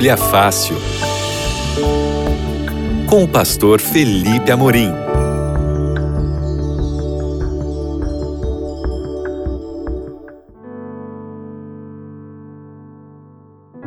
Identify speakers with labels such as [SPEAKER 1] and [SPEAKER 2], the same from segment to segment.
[SPEAKER 1] Bíblia Fácil. Com o pastor Felipe Amorim.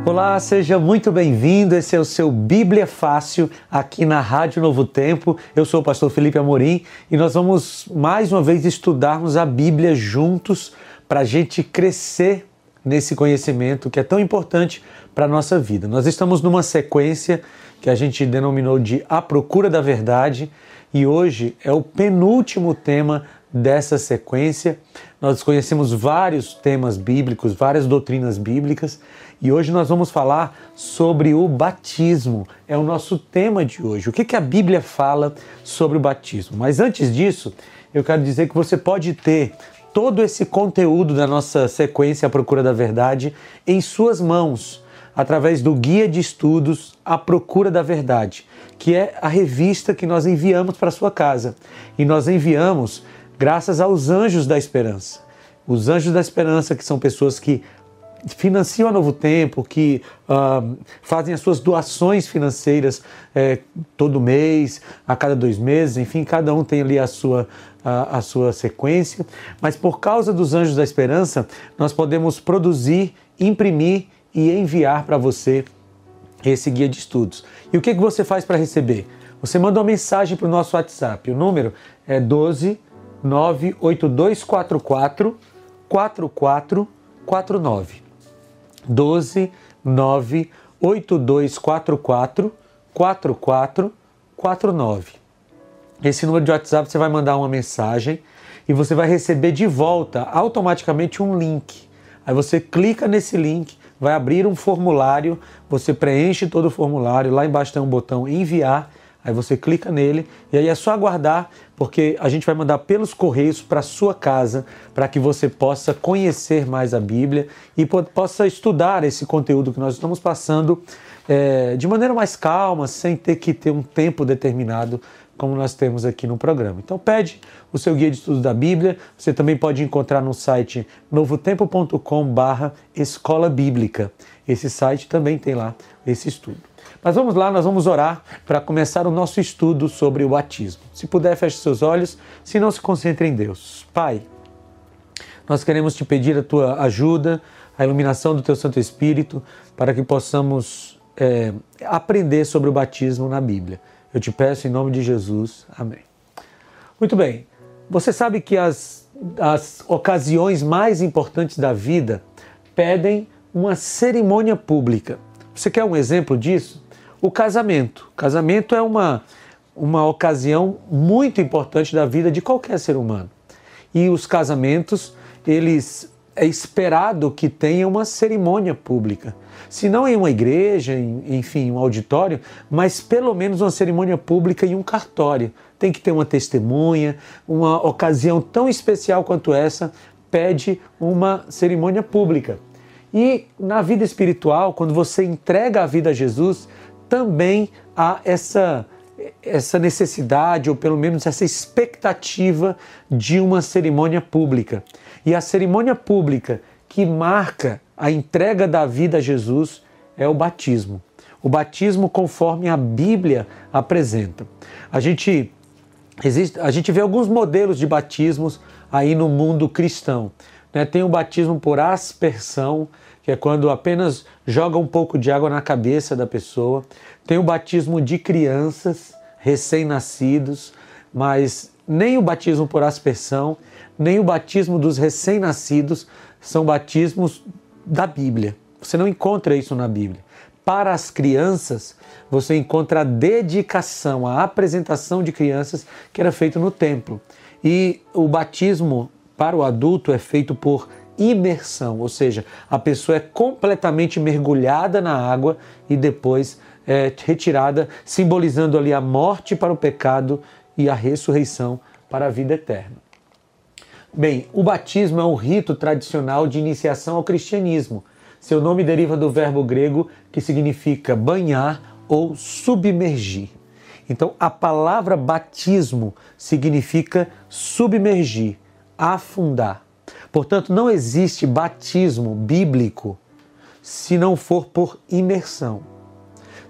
[SPEAKER 2] Olá, seja muito bem-vindo. Esse é o seu Bíblia Fácil aqui na Rádio Novo Tempo. Eu sou o pastor Felipe Amorim e nós vamos mais uma vez estudarmos a Bíblia juntos para a gente crescer nesse conhecimento que é tão importante para a nossa vida. Nós estamos numa sequência que a gente denominou de A Procura da Verdade e hoje é o penúltimo tema dessa sequência. Nós conhecemos vários temas bíblicos, várias doutrinas bíblicas e hoje nós vamos falar sobre o batismo. É o nosso tema de hoje. O que, que a Bíblia fala sobre o batismo? Mas antes disso, eu quero dizer que você pode ter todo esse conteúdo da nossa sequência A Procura da Verdade em suas mãos, através do Guia de Estudos A Procura da Verdade, que é a revista que nós enviamos para sua casa. E nós enviamos graças aos Anjos da Esperança. Os Anjos da Esperança, que são pessoas que financiam a Novo Tempo, que uh, fazem as suas doações financeiras eh, todo mês, a cada dois meses, enfim, cada um tem ali a sua, a, a sua sequência. Mas por causa dos Anjos da Esperança, nós podemos produzir, imprimir e enviar para você esse guia de estudos. E o que, que você faz para receber? Você manda uma mensagem para o nosso WhatsApp. O número é 12 98244 4449. 12 9 8244 4449. Esse número de WhatsApp você vai mandar uma mensagem e você vai receber de volta automaticamente um link. Aí você clica nesse link, vai abrir um formulário, você preenche todo o formulário, lá embaixo tem um botão enviar, aí você clica nele e aí é só aguardar, porque a gente vai mandar pelos correios para sua casa, para que você possa conhecer mais a Bíblia e possa estudar esse conteúdo que nós estamos passando é, de maneira mais calma, sem ter que ter um tempo determinado como nós temos aqui no programa. Então pede o seu guia de estudos da Bíblia. Você também pode encontrar no site novotempo.com/barra escola bíblica. Esse site também tem lá esse estudo. Mas vamos lá, nós vamos orar para começar o nosso estudo sobre o batismo. Se puder, feche seus olhos, se não se concentre em Deus. Pai, nós queremos te pedir a tua ajuda, a iluminação do teu Santo Espírito, para que possamos é, aprender sobre o batismo na Bíblia. Eu te peço em nome de Jesus. Amém. Muito bem. Você sabe que as, as ocasiões mais importantes da vida pedem uma cerimônia pública. Você quer um exemplo disso? O casamento. Casamento é uma, uma ocasião muito importante da vida de qualquer ser humano. E os casamentos, eles é esperado que tenha uma cerimônia pública. Se não em uma igreja, em, enfim, um auditório, mas pelo menos uma cerimônia pública em um cartório. Tem que ter uma testemunha, uma ocasião tão especial quanto essa pede uma cerimônia pública. E na vida espiritual, quando você entrega a vida a Jesus, também há essa essa necessidade ou pelo menos essa expectativa de uma cerimônia pública. E a cerimônia pública que marca a entrega da vida a Jesus é o batismo. O batismo conforme a Bíblia apresenta. A gente, existe, a gente vê alguns modelos de batismos aí no mundo cristão. Né? Tem o batismo por aspersão, que é quando apenas joga um pouco de água na cabeça da pessoa. Tem o batismo de crianças, recém-nascidos, mas nem o batismo por aspersão nem o batismo dos recém-nascidos são batismos da Bíblia. Você não encontra isso na Bíblia. Para as crianças, você encontra a dedicação, a apresentação de crianças que era feito no templo. E o batismo para o adulto é feito por imersão, ou seja, a pessoa é completamente mergulhada na água e depois é retirada, simbolizando ali a morte para o pecado e a ressurreição para a vida eterna. Bem, o batismo é um rito tradicional de iniciação ao cristianismo. Seu nome deriva do verbo grego que significa banhar ou submergir. Então, a palavra batismo significa submergir, afundar. Portanto, não existe batismo bíblico se não for por imersão.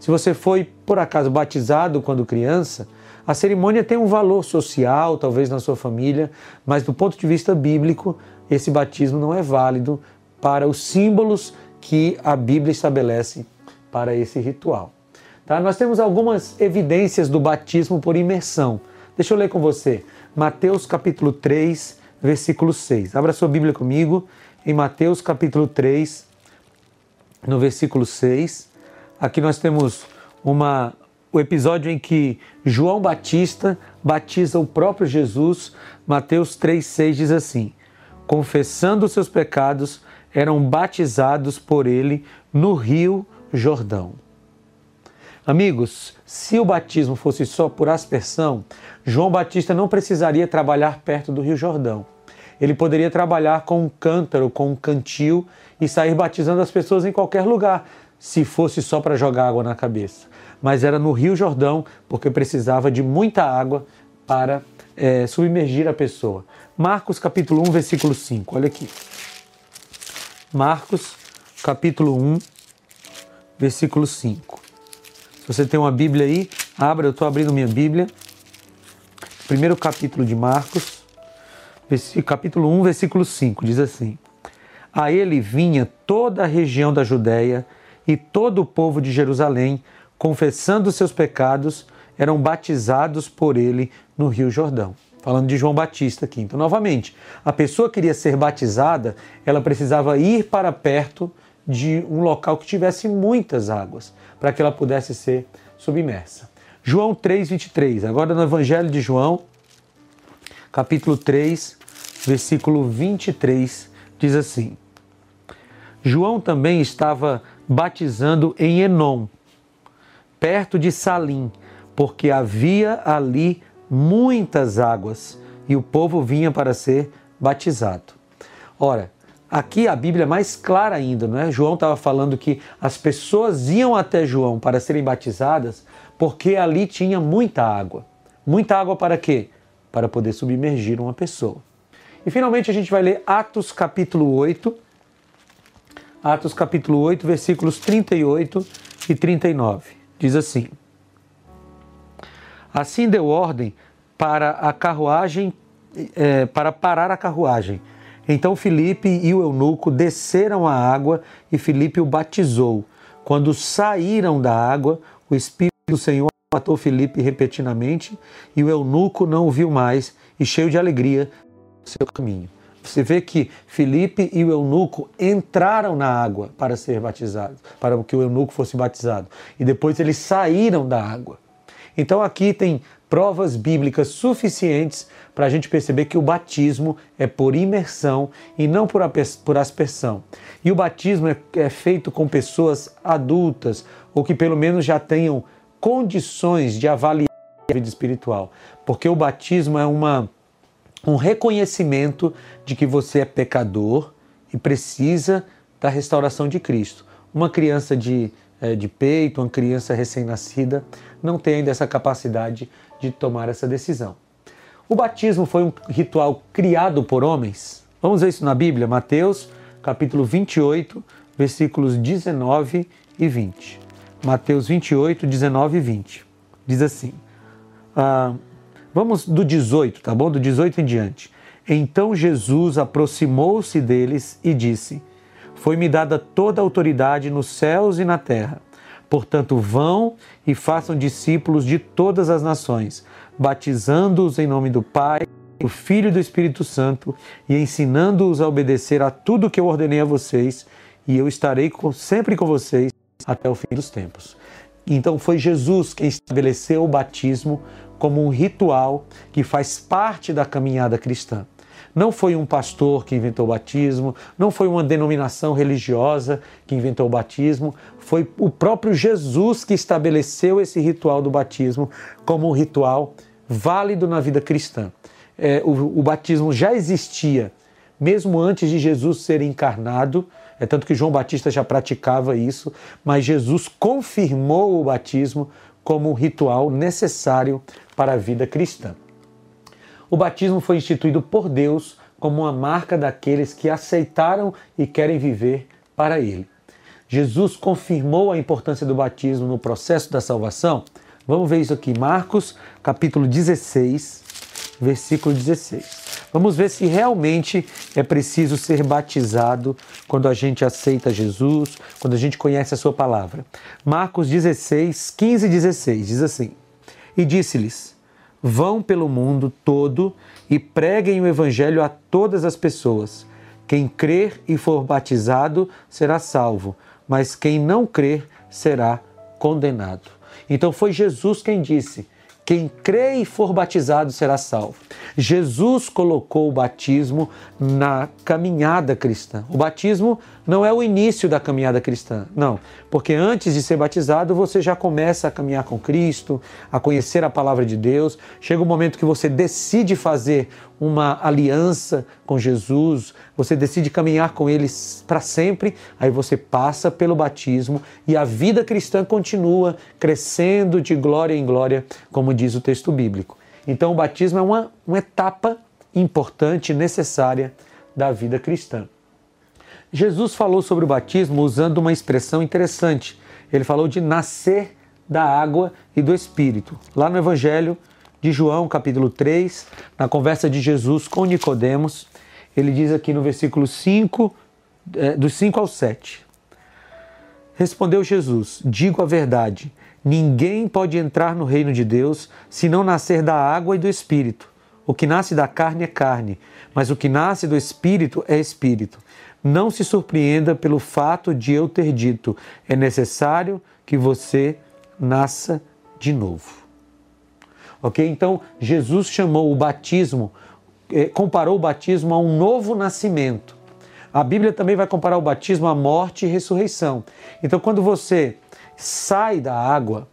[SPEAKER 2] Se você foi, por acaso, batizado quando criança, a cerimônia tem um valor social, talvez na sua família, mas do ponto de vista bíblico, esse batismo não é válido para os símbolos que a Bíblia estabelece para esse ritual. Tá? Nós temos algumas evidências do batismo por imersão. Deixa eu ler com você. Mateus capítulo 3, versículo 6. Abra sua Bíblia comigo em Mateus capítulo 3, no versículo 6. Aqui nós temos uma, o episódio em que João Batista batiza o próprio Jesus. Mateus 3,6 diz assim: Confessando seus pecados, eram batizados por ele no rio Jordão. Amigos, se o batismo fosse só por aspersão, João Batista não precisaria trabalhar perto do Rio Jordão. Ele poderia trabalhar com um cântaro, com um cantil e sair batizando as pessoas em qualquer lugar, se fosse só para jogar água na cabeça. Mas era no Rio Jordão, porque precisava de muita água para é, submergir a pessoa. Marcos capítulo 1, versículo 5. Olha aqui. Marcos capítulo 1, versículo 5. Se você tem uma Bíblia aí, abra, eu estou abrindo minha Bíblia. Primeiro capítulo de Marcos, capítulo 1, versículo 5, diz assim: A ele vinha toda a região da Judéia e todo o povo de Jerusalém, confessando seus pecados, eram batizados por ele no Rio Jordão. Falando de João Batista aqui. Então, novamente, a pessoa queria ser batizada, ela precisava ir para perto de um local que tivesse muitas águas, para que ela pudesse ser submersa. João 3:23. Agora no Evangelho de João, capítulo 3, versículo 23, diz assim: João também estava batizando em Enom, perto de Salim, porque havia ali muitas águas e o povo vinha para ser batizado. Ora, aqui a Bíblia é mais clara ainda, não é? João estava falando que as pessoas iam até João para serem batizadas porque ali tinha muita água. Muita água para quê? Para poder submergir uma pessoa. E finalmente a gente vai ler Atos capítulo 8. Atos capítulo 8, versículos 38 e 39. Diz assim: Assim deu ordem para a carruagem, é, para parar a carruagem. Então Filipe e o eunuco desceram a água e Filipe o batizou. Quando saíram da água, o Espírito do Senhor matou Filipe repetidamente e o eunuco não o viu mais e cheio de alegria seu caminho. Você vê que Filipe e o eunuco entraram na água para ser batizados, para que o eunuco fosse batizado, e depois eles saíram da água. Então aqui tem provas bíblicas suficientes para a gente perceber que o batismo é por imersão e não por, por aspersão. E o batismo é, é feito com pessoas adultas ou que pelo menos já tenham condições de avaliar a vida espiritual, porque o batismo é uma, um reconhecimento de que você é pecador e precisa da restauração de Cristo. Uma criança de, é, de peito, uma criança recém-nascida, não tem ainda essa capacidade de tomar essa decisão. O batismo foi um ritual criado por homens? Vamos ver isso na Bíblia, Mateus, capítulo 28, versículos 19 e 20. Mateus 28, 19 e 20. Diz assim: ah, vamos do 18, tá bom? Do 18 em diante. Então Jesus aproximou-se deles e disse: Foi-me dada toda a autoridade nos céus e na terra. Portanto, vão e façam discípulos de todas as nações, batizando-os em nome do Pai, do Filho e do Espírito Santo e ensinando-os a obedecer a tudo que eu ordenei a vocês, e eu estarei sempre com vocês até o fim dos tempos. Então foi Jesus quem estabeleceu o batismo como um ritual que faz parte da caminhada cristã. Não foi um pastor que inventou o batismo, não foi uma denominação religiosa que inventou o batismo, foi o próprio Jesus que estabeleceu esse ritual do batismo como um ritual válido na vida cristã. É, o, o batismo já existia mesmo antes de Jesus ser encarnado, é tanto que João Batista já praticava isso, mas Jesus confirmou o batismo como um ritual necessário para a vida cristã. O batismo foi instituído por Deus como uma marca daqueles que aceitaram e querem viver para Ele. Jesus confirmou a importância do batismo no processo da salvação? Vamos ver isso aqui, Marcos, capítulo 16, versículo 16. Vamos ver se realmente é preciso ser batizado quando a gente aceita Jesus, quando a gente conhece a sua palavra. Marcos 16, 15 e 16 diz assim: E disse-lhes: Vão pelo mundo todo e preguem o evangelho a todas as pessoas. Quem crer e for batizado será salvo, mas quem não crer será condenado. Então foi Jesus quem disse: quem crê e for batizado será salvo. Jesus colocou o batismo na caminhada cristã. O batismo não é o início da caminhada cristã, não, porque antes de ser batizado você já começa a caminhar com Cristo, a conhecer a palavra de Deus. Chega o um momento que você decide fazer uma aliança com Jesus, você decide caminhar com Ele para sempre, aí você passa pelo batismo e a vida cristã continua crescendo de glória em glória, como diz o texto bíblico. Então, o batismo é uma, uma etapa importante, necessária da vida cristã. Jesus falou sobre o batismo usando uma expressão interessante. Ele falou de nascer da água e do Espírito. Lá no Evangelho de João, capítulo 3, na conversa de Jesus com Nicodemos, ele diz aqui no versículo 5, é, dos 5 ao 7. Respondeu Jesus: Digo a verdade, ninguém pode entrar no reino de Deus se não nascer da água e do espírito. O que nasce da carne é carne, mas o que nasce do espírito é espírito. Não se surpreenda pelo fato de eu ter dito: é necessário que você nasça de novo. Ok? Então, Jesus chamou o batismo, eh, comparou o batismo a um novo nascimento. A Bíblia também vai comparar o batismo à morte e ressurreição. Então, quando você sai da água,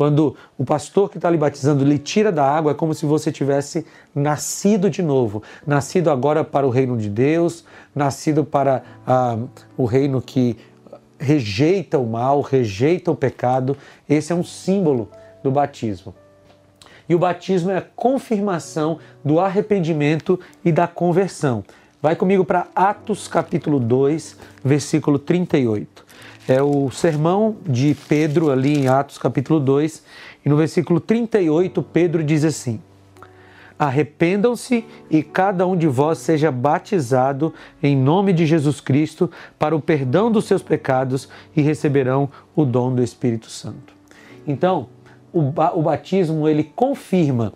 [SPEAKER 2] quando o pastor que está lhe batizando lhe tira da água, é como se você tivesse nascido de novo. Nascido agora para o reino de Deus, nascido para ah, o reino que rejeita o mal, rejeita o pecado. Esse é um símbolo do batismo. E o batismo é a confirmação do arrependimento e da conversão. Vai comigo para Atos capítulo 2, versículo 38. É o sermão de Pedro ali em Atos capítulo 2, e no versículo 38 Pedro diz assim: Arrependam-se e cada um de vós seja batizado em nome de Jesus Cristo para o perdão dos seus pecados e receberão o dom do Espírito Santo. Então, o, batismo ele confirma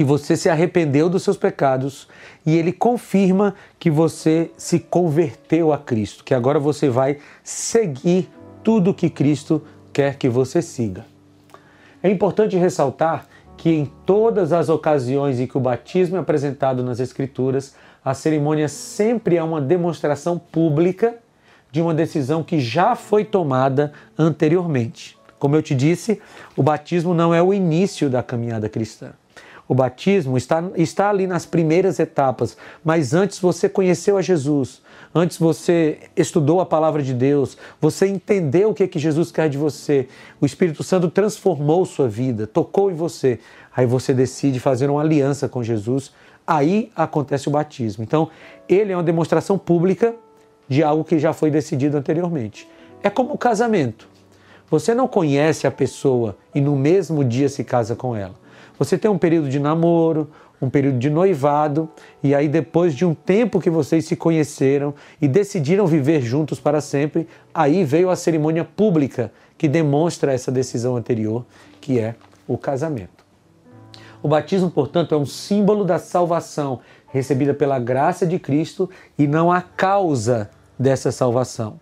[SPEAKER 2] que você se arrependeu dos seus pecados e ele confirma que você se converteu a Cristo, que agora você vai seguir tudo que Cristo quer que você siga. É importante ressaltar que em todas as ocasiões em que o batismo é apresentado nas Escrituras, a cerimônia sempre é uma demonstração pública de uma decisão que já foi tomada anteriormente. Como eu te disse, o batismo não é o início da caminhada cristã. O batismo está, está ali nas primeiras etapas, mas antes você conheceu a Jesus, antes você estudou a palavra de Deus, você entendeu o que, é que Jesus quer de você, o Espírito Santo transformou sua vida, tocou em você, aí você decide fazer uma aliança com Jesus, aí acontece o batismo. Então, ele é uma demonstração pública de algo que já foi decidido anteriormente. É como o casamento. Você não conhece a pessoa e no mesmo dia se casa com ela. Você tem um período de namoro, um período de noivado, e aí depois de um tempo que vocês se conheceram e decidiram viver juntos para sempre, aí veio a cerimônia pública que demonstra essa decisão anterior, que é o casamento. O batismo, portanto, é um símbolo da salvação recebida pela graça de Cristo e não a causa dessa salvação.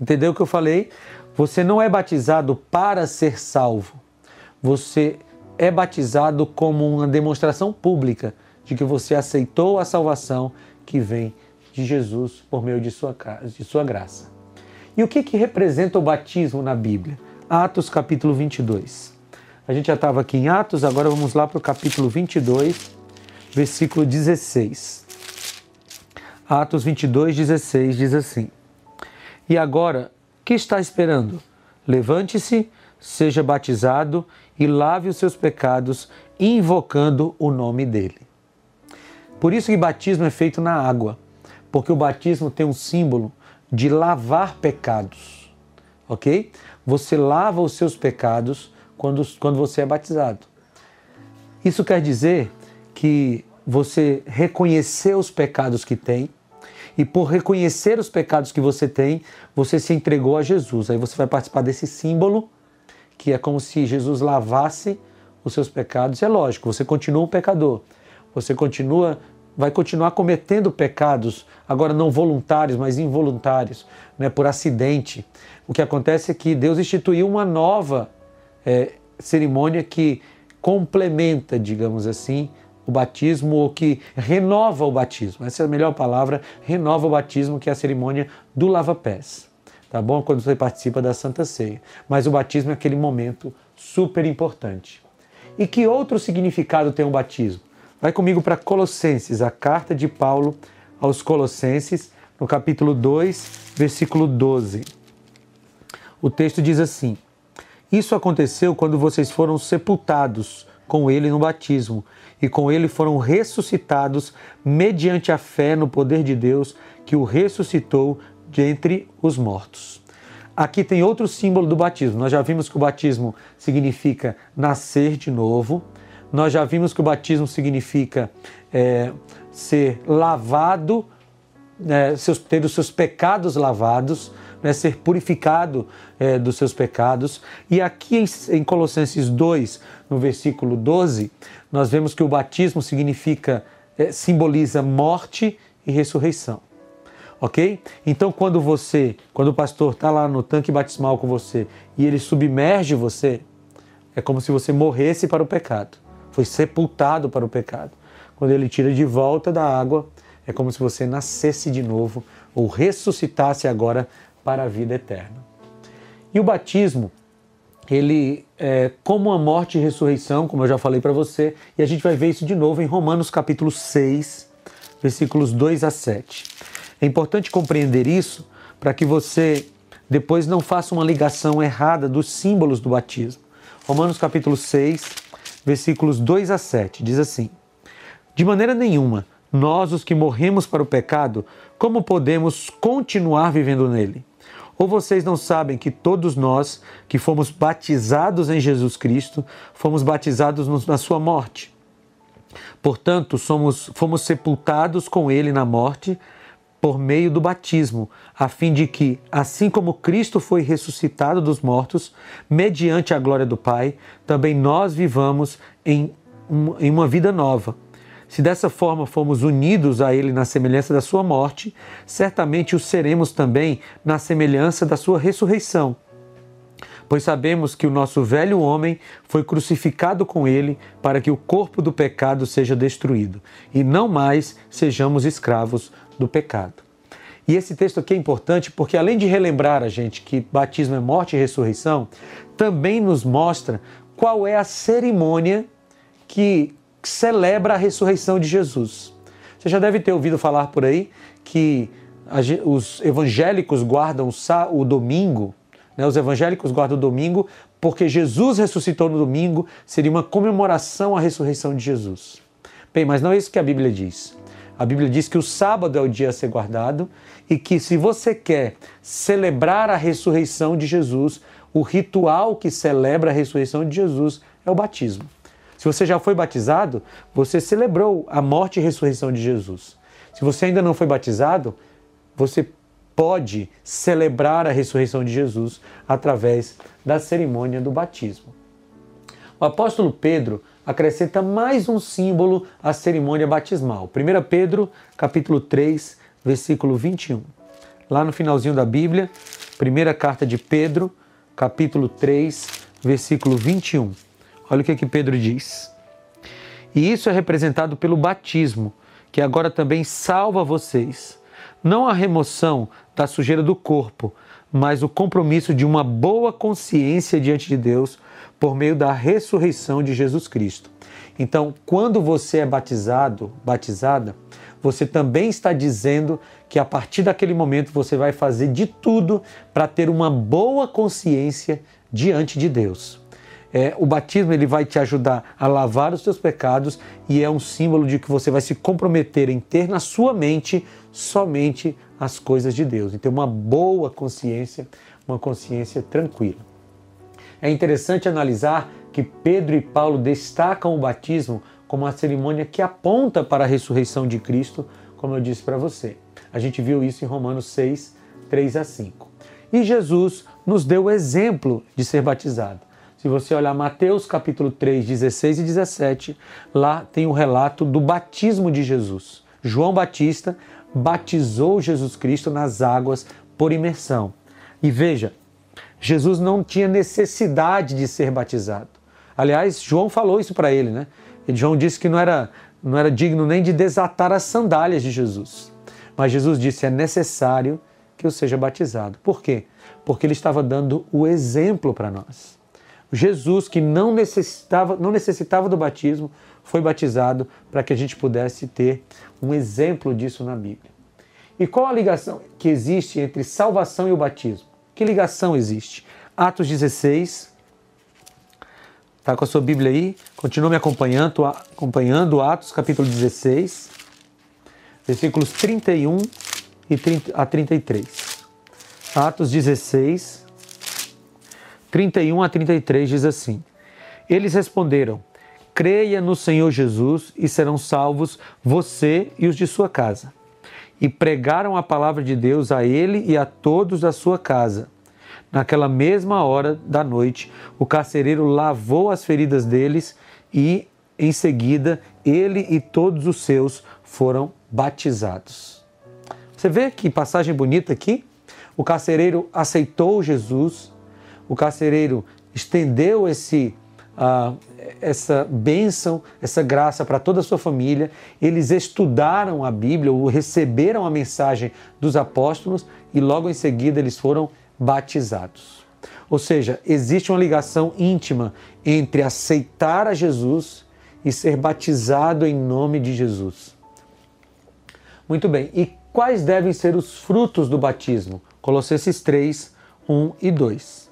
[SPEAKER 2] Entendeu o que eu falei? Você não é batizado para ser salvo. Você é batizado como uma demonstração pública de que você aceitou a salvação que vem de Jesus por meio de sua, de sua graça. E o que, que representa o batismo na Bíblia? Atos capítulo 22. A gente já estava aqui em Atos, agora vamos lá para o capítulo 22, versículo 16. Atos 22, 16 diz assim: E agora que está esperando? Levante-se, seja batizado e lave os seus pecados, invocando o nome dele. Por isso que batismo é feito na água, porque o batismo tem um símbolo de lavar pecados. ok? Você lava os seus pecados quando, quando você é batizado. Isso quer dizer que você reconheceu os pecados que tem, e por reconhecer os pecados que você tem, você se entregou a Jesus. Aí você vai participar desse símbolo, que é como se Jesus lavasse os seus pecados. É lógico, você continua um pecador. Você continua vai continuar cometendo pecados, agora não voluntários, mas involuntários, né, por acidente. O que acontece é que Deus instituiu uma nova é, cerimônia que complementa, digamos assim, o batismo ou que renova o batismo. Essa é a melhor palavra, renova o batismo, que é a cerimônia do lava-pés. Tá bom? Quando você participa da Santa Ceia. Mas o batismo é aquele momento super importante. E que outro significado tem o batismo? Vai comigo para Colossenses, a carta de Paulo aos Colossenses, no capítulo 2, versículo 12. O texto diz assim: Isso aconteceu quando vocês foram sepultados com ele no batismo, e com ele foram ressuscitados mediante a fé no poder de Deus que o ressuscitou de entre os mortos. Aqui tem outro símbolo do batismo. Nós já vimos que o batismo significa nascer de novo. Nós já vimos que o batismo significa é, ser lavado, é, seus, ter os seus pecados lavados né, ser purificado é, dos seus pecados. E aqui em, em Colossenses 2, no versículo 12, nós vemos que o batismo significa, é, simboliza morte e ressurreição. Ok? Então, quando você, quando o pastor está lá no tanque batismal com você e ele submerge você, é como se você morresse para o pecado, foi sepultado para o pecado. Quando ele tira de volta da água, é como se você nascesse de novo ou ressuscitasse agora para a vida eterna. E o batismo, ele é como a morte e ressurreição, como eu já falei para você, e a gente vai ver isso de novo em Romanos capítulo 6, versículos 2 a 7. É importante compreender isso para que você depois não faça uma ligação errada dos símbolos do batismo. Romanos capítulo 6, versículos 2 a 7, diz assim: De maneira nenhuma, nós os que morremos para o pecado, como podemos continuar vivendo nele? Ou vocês não sabem que todos nós que fomos batizados em Jesus Cristo, fomos batizados na sua morte? Portanto, somos, fomos sepultados com ele na morte por meio do batismo, a fim de que, assim como Cristo foi ressuscitado dos mortos, mediante a glória do Pai, também nós vivamos em, em uma vida nova. Se dessa forma fomos unidos a Ele na semelhança da Sua morte, certamente o seremos também na semelhança da Sua ressurreição. Pois sabemos que o nosso velho homem foi crucificado com Ele para que o corpo do pecado seja destruído e não mais sejamos escravos do pecado. E esse texto aqui é importante porque, além de relembrar a gente que batismo é morte e ressurreição, também nos mostra qual é a cerimônia que celebra a ressurreição de Jesus. Você já deve ter ouvido falar por aí que os evangélicos guardam o domingo, né? os evangélicos guardam o domingo porque Jesus ressuscitou no domingo, seria uma comemoração à ressurreição de Jesus. Bem, mas não é isso que a Bíblia diz. A Bíblia diz que o sábado é o dia a ser guardado e que se você quer celebrar a ressurreição de Jesus, o ritual que celebra a ressurreição de Jesus é o batismo. Se você já foi batizado, você celebrou a morte e ressurreição de Jesus. Se você ainda não foi batizado, você pode celebrar a ressurreição de Jesus através da cerimônia do batismo. O apóstolo Pedro acrescenta mais um símbolo à cerimônia batismal. 1 Pedro, capítulo 3, versículo 21. Lá no finalzinho da Bíblia, primeira carta de Pedro, capítulo 3, versículo 21. Olha o que, que Pedro diz. E isso é representado pelo batismo, que agora também salva vocês. Não a remoção da sujeira do corpo, mas o compromisso de uma boa consciência diante de Deus por meio da ressurreição de Jesus Cristo. Então, quando você é batizado, batizada, você também está dizendo que a partir daquele momento você vai fazer de tudo para ter uma boa consciência diante de Deus. É, o batismo ele vai te ajudar a lavar os seus pecados e é um símbolo de que você vai se comprometer em ter na sua mente somente as coisas de Deus e ter uma boa consciência, uma consciência tranquila. É interessante analisar que Pedro e Paulo destacam o batismo como uma cerimônia que aponta para a ressurreição de Cristo, como eu disse para você. A gente viu isso em Romanos 6, 3 a 5. E Jesus nos deu o exemplo de ser batizado. Se você olhar Mateus capítulo 3, 16 e 17, lá tem o relato do batismo de Jesus. João Batista batizou Jesus Cristo nas águas por imersão. E veja, Jesus não tinha necessidade de ser batizado. Aliás, João falou isso para ele, né? E João disse que não era, não era digno nem de desatar as sandálias de Jesus. Mas Jesus disse: é necessário que eu seja batizado. Por quê? Porque ele estava dando o exemplo para nós. Jesus, que não necessitava, não necessitava do batismo, foi batizado para que a gente pudesse ter um exemplo disso na Bíblia. E qual a ligação que existe entre salvação e o batismo? Que ligação existe? Atos 16. Está com a sua Bíblia aí? Continua me acompanhando, acompanhando Atos capítulo 16, versículos 31 e 30, a 33. Atos 16, 31 a 33 diz assim: Eles responderam: Creia no Senhor Jesus e serão salvos você e os de sua casa. E pregaram a palavra de Deus a ele e a todos da sua casa. Naquela mesma hora da noite, o carcereiro lavou as feridas deles e, em seguida, ele e todos os seus foram batizados. Você vê que passagem bonita aqui? O carcereiro aceitou Jesus, o carcereiro estendeu esse, essa bênção, essa graça para toda a sua família. Eles estudaram a Bíblia, ou receberam a mensagem dos apóstolos e logo em seguida eles foram batizados. Ou seja, existe uma ligação íntima entre aceitar a Jesus e ser batizado em nome de Jesus. Muito bem, e quais devem ser os frutos do batismo? Colossenses 3, 1 e 2.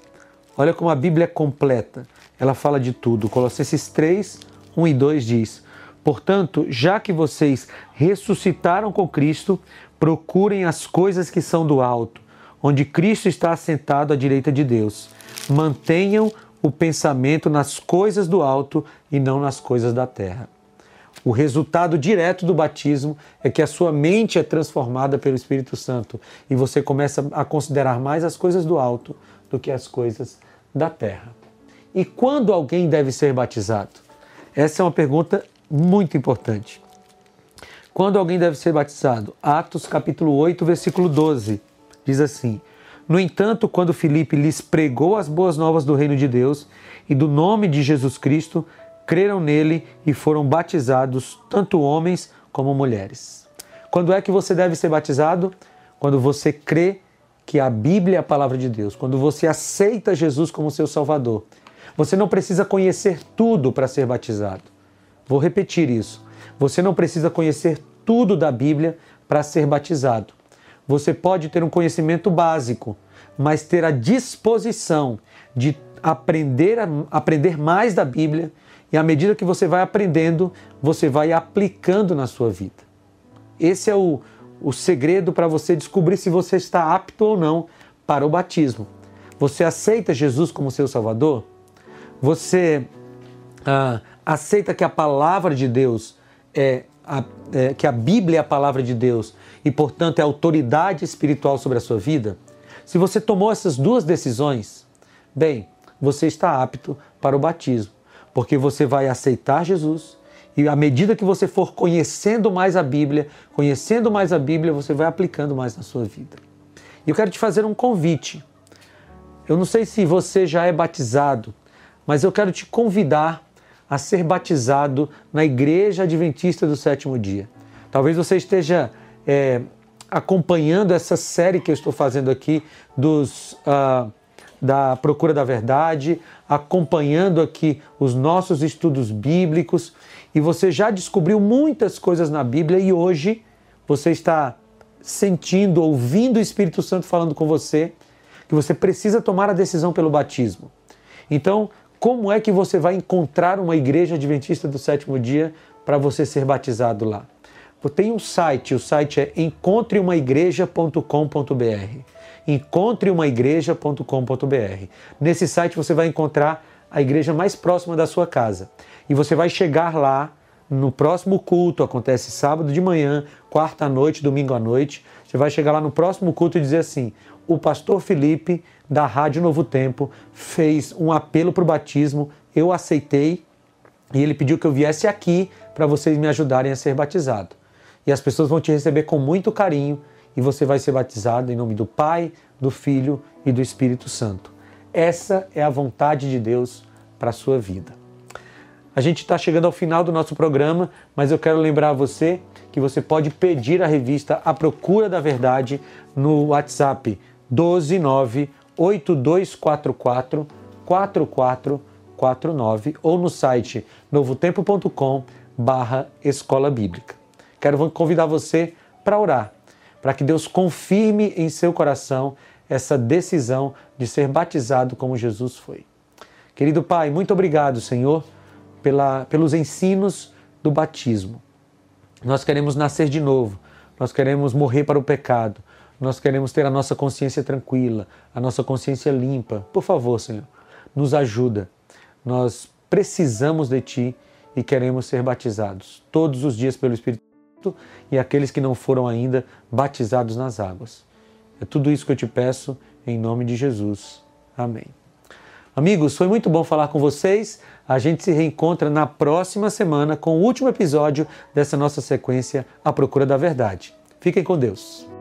[SPEAKER 2] Olha como a Bíblia é completa. Ela fala de tudo. Colossenses 3, 1 e 2 diz: Portanto, já que vocês ressuscitaram com Cristo, procurem as coisas que são do alto, onde Cristo está assentado à direita de Deus. Mantenham o pensamento nas coisas do alto e não nas coisas da terra. O resultado direto do batismo é que a sua mente é transformada pelo Espírito Santo e você começa a considerar mais as coisas do alto do que as coisas da terra. E quando alguém deve ser batizado? Essa é uma pergunta muito importante. Quando alguém deve ser batizado? Atos capítulo 8, versículo 12. Diz assim: No entanto, quando Filipe lhes pregou as boas novas do reino de Deus e do nome de Jesus Cristo, creram nele e foram batizados tanto homens como mulheres. Quando é que você deve ser batizado? Quando você crê que a Bíblia é a palavra de Deus, quando você aceita Jesus como seu Salvador, você não precisa conhecer tudo para ser batizado. Vou repetir isso. Você não precisa conhecer tudo da Bíblia para ser batizado. Você pode ter um conhecimento básico, mas ter a disposição de aprender, aprender mais da Bíblia e à medida que você vai aprendendo, você vai aplicando na sua vida. Esse é o, o segredo para você descobrir se você está apto ou não para o batismo. Você aceita Jesus como seu Salvador? Você ah, aceita que a palavra de Deus é, a, é, que a Bíblia é a palavra de Deus e, portanto, é autoridade espiritual sobre a sua vida? Se você tomou essas duas decisões, bem, você está apto para o batismo, porque você vai aceitar Jesus e à medida que você for conhecendo mais a Bíblia, conhecendo mais a Bíblia, você vai aplicando mais na sua vida. E eu quero te fazer um convite. Eu não sei se você já é batizado, mas eu quero te convidar a ser batizado na Igreja Adventista do Sétimo Dia. Talvez você esteja é, acompanhando essa série que eu estou fazendo aqui dos. Uh, da Procura da Verdade, acompanhando aqui os nossos estudos bíblicos e você já descobriu muitas coisas na Bíblia e hoje você está sentindo, ouvindo o Espírito Santo falando com você que você precisa tomar a decisão pelo batismo. Então, Como é que você vai encontrar uma igreja adventista do sétimo dia para você ser batizado lá? Tem um site, o site é encontreumaigreja.com.br. Encontreumaigreja.com.br. Nesse site você vai encontrar a igreja mais próxima da sua casa. E você vai chegar lá no próximo culto, acontece sábado de manhã, quarta à noite, domingo à noite. Você vai chegar lá no próximo culto e dizer assim: o pastor Felipe, da Rádio Novo Tempo, fez um apelo para o batismo, eu aceitei e ele pediu que eu viesse aqui para vocês me ajudarem a ser batizado. E as pessoas vão te receber com muito carinho e você vai ser batizado em nome do Pai, do Filho e do Espírito Santo. Essa é a vontade de Deus para a sua vida. A gente está chegando ao final do nosso programa, mas eu quero lembrar a você que você pode pedir a revista A Procura da Verdade no WhatsApp 129 8244 4449 ou no site novotempo.com barra escola bíblica. Quero convidar você para orar, para que Deus confirme em seu coração essa decisão de ser batizado como Jesus foi. Querido Pai, muito obrigado, Senhor, pela, pelos ensinos do batismo. Nós queremos nascer de novo, nós queremos morrer para o pecado, nós queremos ter a nossa consciência tranquila, a nossa consciência limpa. Por favor, Senhor, nos ajuda. Nós precisamos de Ti e queremos ser batizados todos os dias pelo Espírito Santo e aqueles que não foram ainda batizados nas águas. É tudo isso que eu te peço em nome de Jesus. Amém. Amigos, foi muito bom falar com vocês. A gente se reencontra na próxima semana com o último episódio dessa nossa sequência A Procura da Verdade. Fiquem com Deus.